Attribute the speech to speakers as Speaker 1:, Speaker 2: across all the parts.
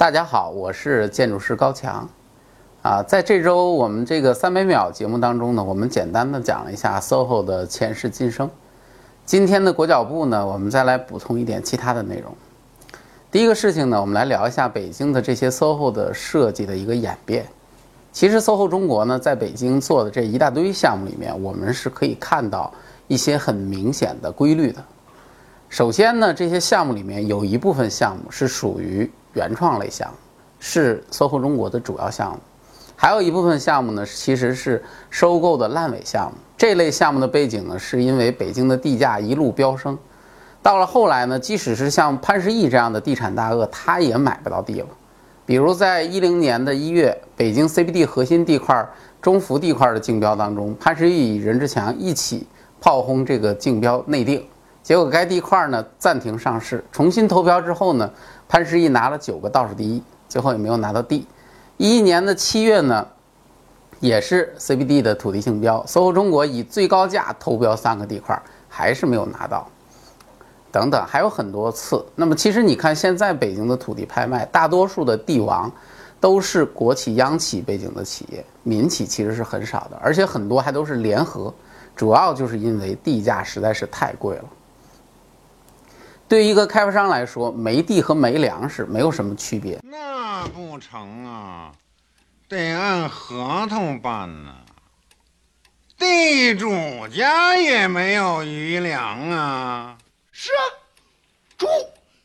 Speaker 1: 大家好，我是建筑师高强。啊，在这周我们这个三百秒节目当中呢，我们简单的讲了一下 SOHO 的前世今生。今天的裹脚布呢，我们再来补充一点其他的内容。第一个事情呢，我们来聊一下北京的这些 SOHO 的设计的一个演变。其实 SOHO 中国呢，在北京做的这一大堆项目里面，我们是可以看到一些很明显的规律的。首先呢，这些项目里面有一部分项目是属于原创类项目，是 SOHO 中国的主要项目；还有一部分项目呢，其实是收购的烂尾项目。这类项目的背景呢，是因为北京的地价一路飙升，到了后来呢，即使是像潘石屹这样的地产大鳄，他也买不到地了。比如在一零年的一月，北京 CBD 核心地块中福地块的竞标当中，潘石屹与任志强一起炮轰这个竞标内定。结果该地块呢暂停上市，重新投标之后呢，潘石屹拿了九个倒数第一，最后也没有拿到地。一一年的七月呢，也是 CBD 的土地竞标，SOHO 中国以最高价投标三个地块，还是没有拿到。等等，还有很多次。那么其实你看，现在北京的土地拍卖，大多数的地王都是国企、央企背景的企业，民企其实是很少的，而且很多还都是联合，主要就是因为地价实在是太贵了。对于一个开发商来说，没地和没粮食没有什么区别。
Speaker 2: 那不成啊，得按合同办呢。地主家也没有余粮啊。
Speaker 3: 是啊，猪，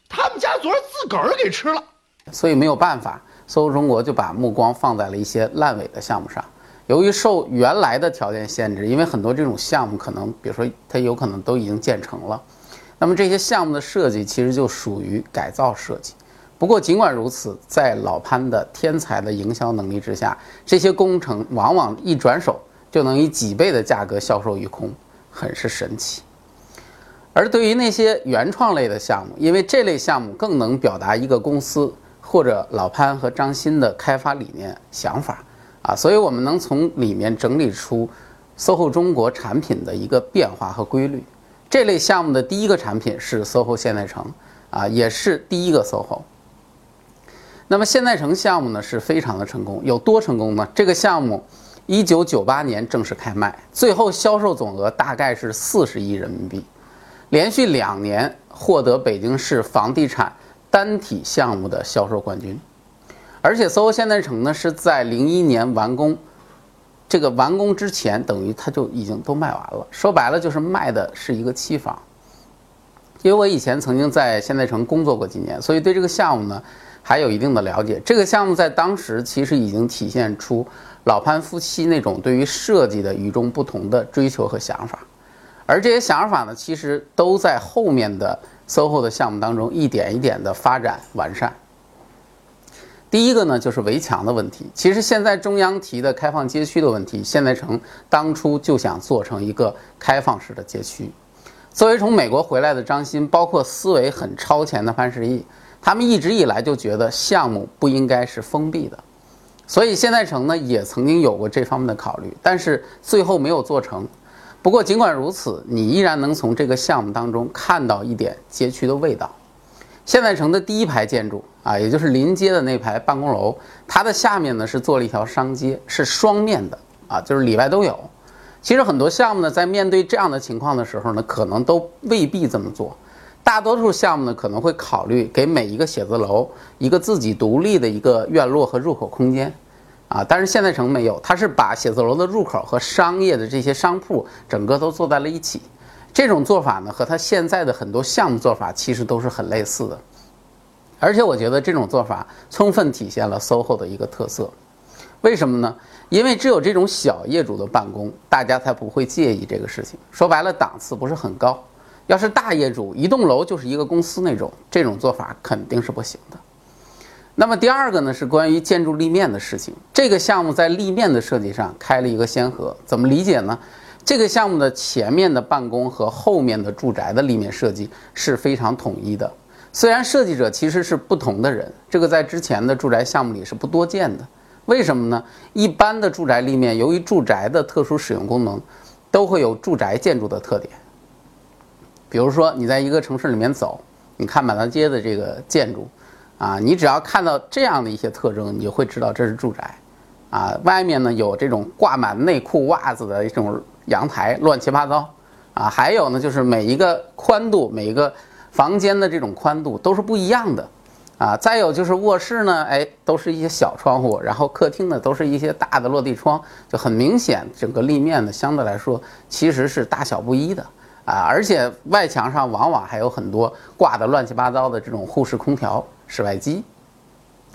Speaker 3: 他们家昨儿自个儿给吃了。
Speaker 1: 所以没有办法，SOHO 中国就把目光放在了一些烂尾的项目上。由于受原来的条件限制，因为很多这种项目可能，比如说它有可能都已经建成了。那么这些项目的设计其实就属于改造设计。不过尽管如此，在老潘的天才的营销能力之下，这些工程往往一转手就能以几倍的价格销售一空，很是神奇。而对于那些原创类的项目，因为这类项目更能表达一个公司或者老潘和张鑫的开发理念想法啊，所以我们能从里面整理出 SOHO 中国产品的一个变化和规律。这类项目的第一个产品是 SOHO 现代城，啊，也是第一个 SOHO。那么现代城项目呢是非常的成功，有多成功呢？这个项目一九九八年正式开卖，最后销售总额大概是四十亿人民币，连续两年获得北京市房地产单体项目的销售冠军。而且 SOHO 现代城呢是在零一年完工。这个完工之前，等于它就已经都卖完了。说白了，就是卖的是一个期房。因为我以前曾经在现代城工作过几年，所以对这个项目呢还有一定的了解。这个项目在当时其实已经体现出老潘夫妻那种对于设计的与众不同的追求和想法，而这些想法呢，其实都在后面的 SOHO 的项目当中一点一点的发展完善。第一个呢，就是围墙的问题。其实现在中央提的开放街区的问题，现代城当初就想做成一个开放式的街区。作为从美国回来的张欣，包括思维很超前的潘石屹，他们一直以来就觉得项目不应该是封闭的。所以现代城呢，也曾经有过这方面的考虑，但是最后没有做成。不过尽管如此，你依然能从这个项目当中看到一点街区的味道。现代城的第一排建筑啊，也就是临街的那排办公楼，它的下面呢是做了一条商街，是双面的啊，就是里外都有。其实很多项目呢，在面对这样的情况的时候呢，可能都未必这么做。大多数项目呢，可能会考虑给每一个写字楼一个自己独立的一个院落和入口空间啊，但是现代城没有，它是把写字楼的入口和商业的这些商铺整个都做在了一起。这种做法呢，和它现在的很多项目做法其实都是很类似的，而且我觉得这种做法充分体现了 SOHO 的一个特色。为什么呢？因为只有这种小业主的办公，大家才不会介意这个事情。说白了，档次不是很高。要是大业主，一栋楼就是一个公司那种，这种做法肯定是不行的。那么第二个呢，是关于建筑立面的事情。这个项目在立面的设计上开了一个先河，怎么理解呢？这个项目的前面的办公和后面的住宅的立面设计是非常统一的。虽然设计者其实是不同的人，这个在之前的住宅项目里是不多见的。为什么呢？一般的住宅立面，由于住宅的特殊使用功能，都会有住宅建筑的特点。比如说，你在一个城市里面走，你看满大街的这个建筑，啊，你只要看到这样的一些特征，你就会知道这是住宅。啊，外面呢有这种挂满内裤、袜子的一种阳台，乱七八糟。啊，还有呢，就是每一个宽度，每一个房间的这种宽度都是不一样的。啊，再有就是卧室呢，哎，都是一些小窗户，然后客厅呢都是一些大的落地窗，就很明显，整个立面呢相对来说其实是大小不一的。啊，而且外墙上往往还有很多挂的乱七八糟的这种户式空调、室外机，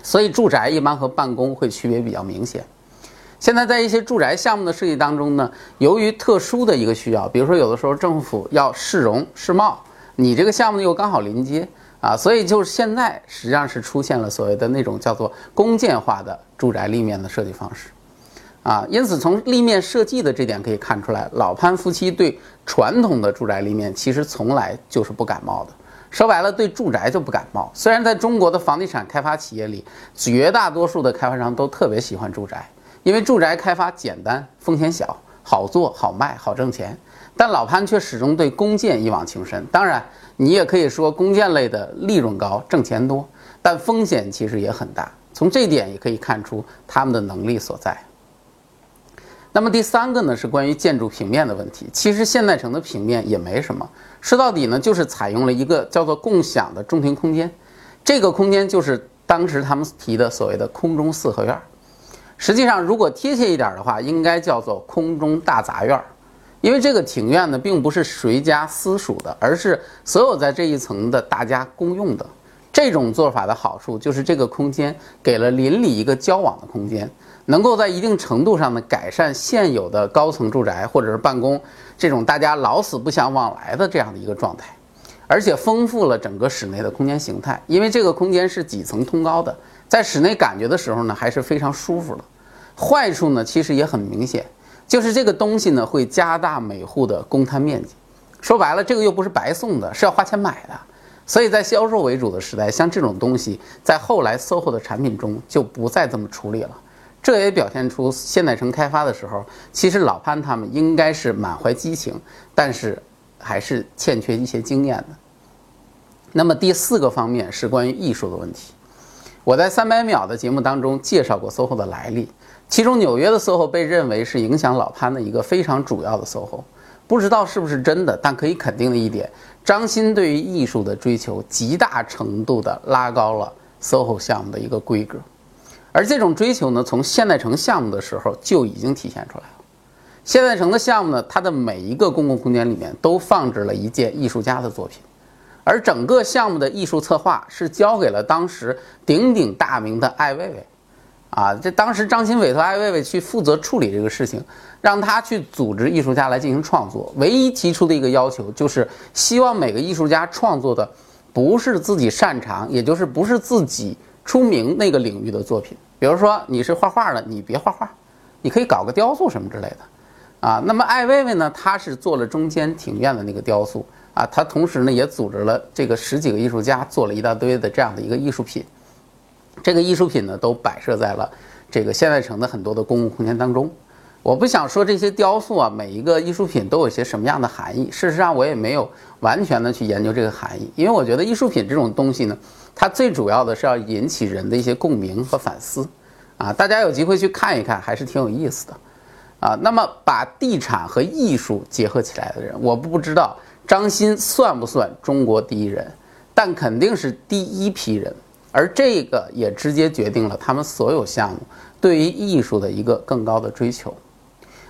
Speaker 1: 所以住宅一般和办公会区别比较明显。现在在一些住宅项目的设计当中呢，由于特殊的一个需要，比如说有的时候政府要市容市貌，你这个项目又刚好临街啊，所以就是现在实际上是出现了所谓的那种叫做公建化的住宅立面的设计方式。啊，因此从立面设计的这点可以看出来，老潘夫妻对传统的住宅立面其实从来就是不感冒的。说白了，对住宅就不感冒。虽然在中国的房地产开发企业里，绝大多数的开发商都特别喜欢住宅，因为住宅开发简单、风险小、好做、好卖、好挣钱。但老潘却始终对公建一往情深。当然，你也可以说公建类的利润高、挣钱多，但风险其实也很大。从这点也可以看出他们的能力所在。那么第三个呢，是关于建筑平面的问题。其实现代城的平面也没什么，说到底呢，就是采用了一个叫做共享的中庭空间。这个空间就是当时他们提的所谓的空中四合院。实际上，如果贴切一点的话，应该叫做空中大杂院。因为这个庭院呢，并不是谁家私属的，而是所有在这一层的大家公用的。这种做法的好处就是，这个空间给了邻里一个交往的空间。能够在一定程度上呢改善现有的高层住宅或者是办公这种大家老死不相往来的这样的一个状态，而且丰富了整个室内的空间形态。因为这个空间是几层通高的，在室内感觉的时候呢还是非常舒服的。坏处呢其实也很明显，就是这个东西呢会加大每户的公摊面积。说白了，这个又不是白送的，是要花钱买的。所以在销售为主的时代，像这种东西在后来 SOHO 的产品中就不再这么处理了。这也表现出现代城开发的时候，其实老潘他们应该是满怀激情，但是还是欠缺一些经验的。那么第四个方面是关于艺术的问题。我在三百秒的节目当中介绍过 SOHO 的来历，其中纽约的 SOHO 被认为是影响老潘的一个非常主要的 SOHO。不知道是不是真的，但可以肯定的一点，张欣对于艺术的追求极大程度的拉高了 SOHO 项目的一个规格。而这种追求呢，从现代城项目的时候就已经体现出来了。现代城的项目呢，它的每一个公共空间里面都放置了一件艺术家的作品，而整个项目的艺术策划是交给了当时鼎鼎大名的艾薇薇。啊，这当时张欣委托艾薇薇去负责处理这个事情，让他去组织艺术家来进行创作。唯一提出的一个要求就是希望每个艺术家创作的不是自己擅长，也就是不是自己。出名那个领域的作品，比如说你是画画的，你别画画，你可以搞个雕塑什么之类的，啊，那么艾薇薇呢，她是做了中间庭院的那个雕塑啊，他同时呢也组织了这个十几个艺术家做了一大堆的这样的一个艺术品，这个艺术品呢都摆设在了这个现代城的很多的公共空间当中。我不想说这些雕塑啊，每一个艺术品都有些什么样的含义。事实上，我也没有完全的去研究这个含义，因为我觉得艺术品这种东西呢，它最主要的是要引起人的一些共鸣和反思，啊，大家有机会去看一看，还是挺有意思的，啊。那么把地产和艺术结合起来的人，我不知道张欣算不算中国第一人，但肯定是第一批人，而这个也直接决定了他们所有项目对于艺术的一个更高的追求。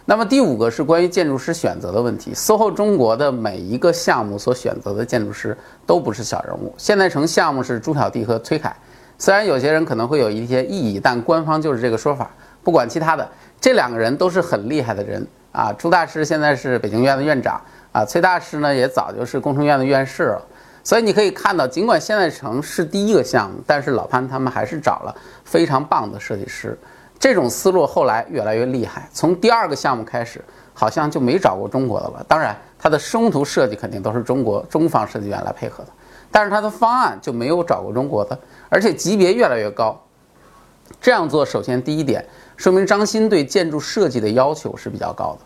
Speaker 1: 那么第五个是关于建筑师选择的问题。SOHO 中国的每一个项目所选择的建筑师都不是小人物。现代城项目是朱小弟和崔凯，虽然有些人可能会有一些异议，但官方就是这个说法。不管其他的，这两个人都是很厉害的人啊。朱大师现在是北京院的院长啊，崔大师呢也早就是工程院的院士了。所以你可以看到，尽管现代城是第一个项目，但是老潘他们还是找了非常棒的设计师。这种思路后来越来越厉害，从第二个项目开始，好像就没找过中国的了。当然，它的生图设计肯定都是中国中方设计院来配合的，但是它的方案就没有找过中国的，而且级别越来越高。这样做，首先第一点说明张欣对建筑设计的要求是比较高的，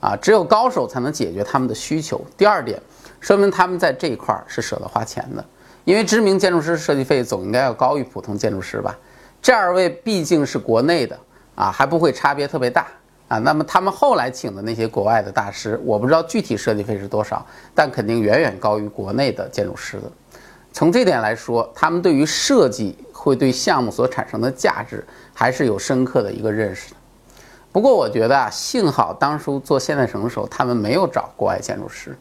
Speaker 1: 啊，只有高手才能解决他们的需求。第二点，说明他们在这一块是舍得花钱的，因为知名建筑师设计费总应该要高于普通建筑师吧？这二位毕竟是国内的啊，还不会差别特别大啊。那么他们后来请的那些国外的大师，我不知道具体设计费是多少，但肯定远远高于国内的建筑师的。从这点来说，他们对于设计会对项目所产生的价值，还是有深刻的一个认识的。不过我觉得啊，幸好当初做现代城的时候，他们没有找国外建筑师。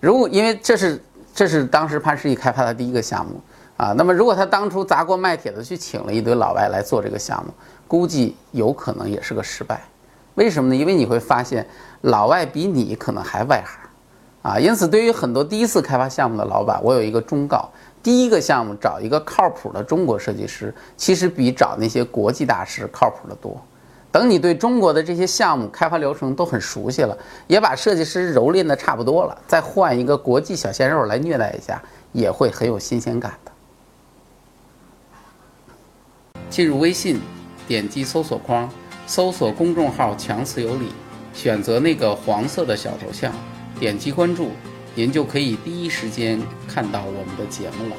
Speaker 1: 如果因为这是这是当时潘石屹开发的第一个项目。啊，那么如果他当初砸锅卖铁的去请了一堆老外来做这个项目，估计有可能也是个失败。为什么呢？因为你会发现老外比你可能还外行，啊，因此对于很多第一次开发项目的老板，我有一个忠告：第一个项目找一个靠谱的中国设计师，其实比找那些国际大师靠谱的多。等你对中国的这些项目开发流程都很熟悉了，也把设计师蹂躏的差不多了，再换一个国际小鲜肉来虐待一下，也会很有新鲜感的。进入微信，点击搜索框，搜索公众号“强词有理”，选择那个黄色的小头像，点击关注，您就可以第一时间看到我们的节目了。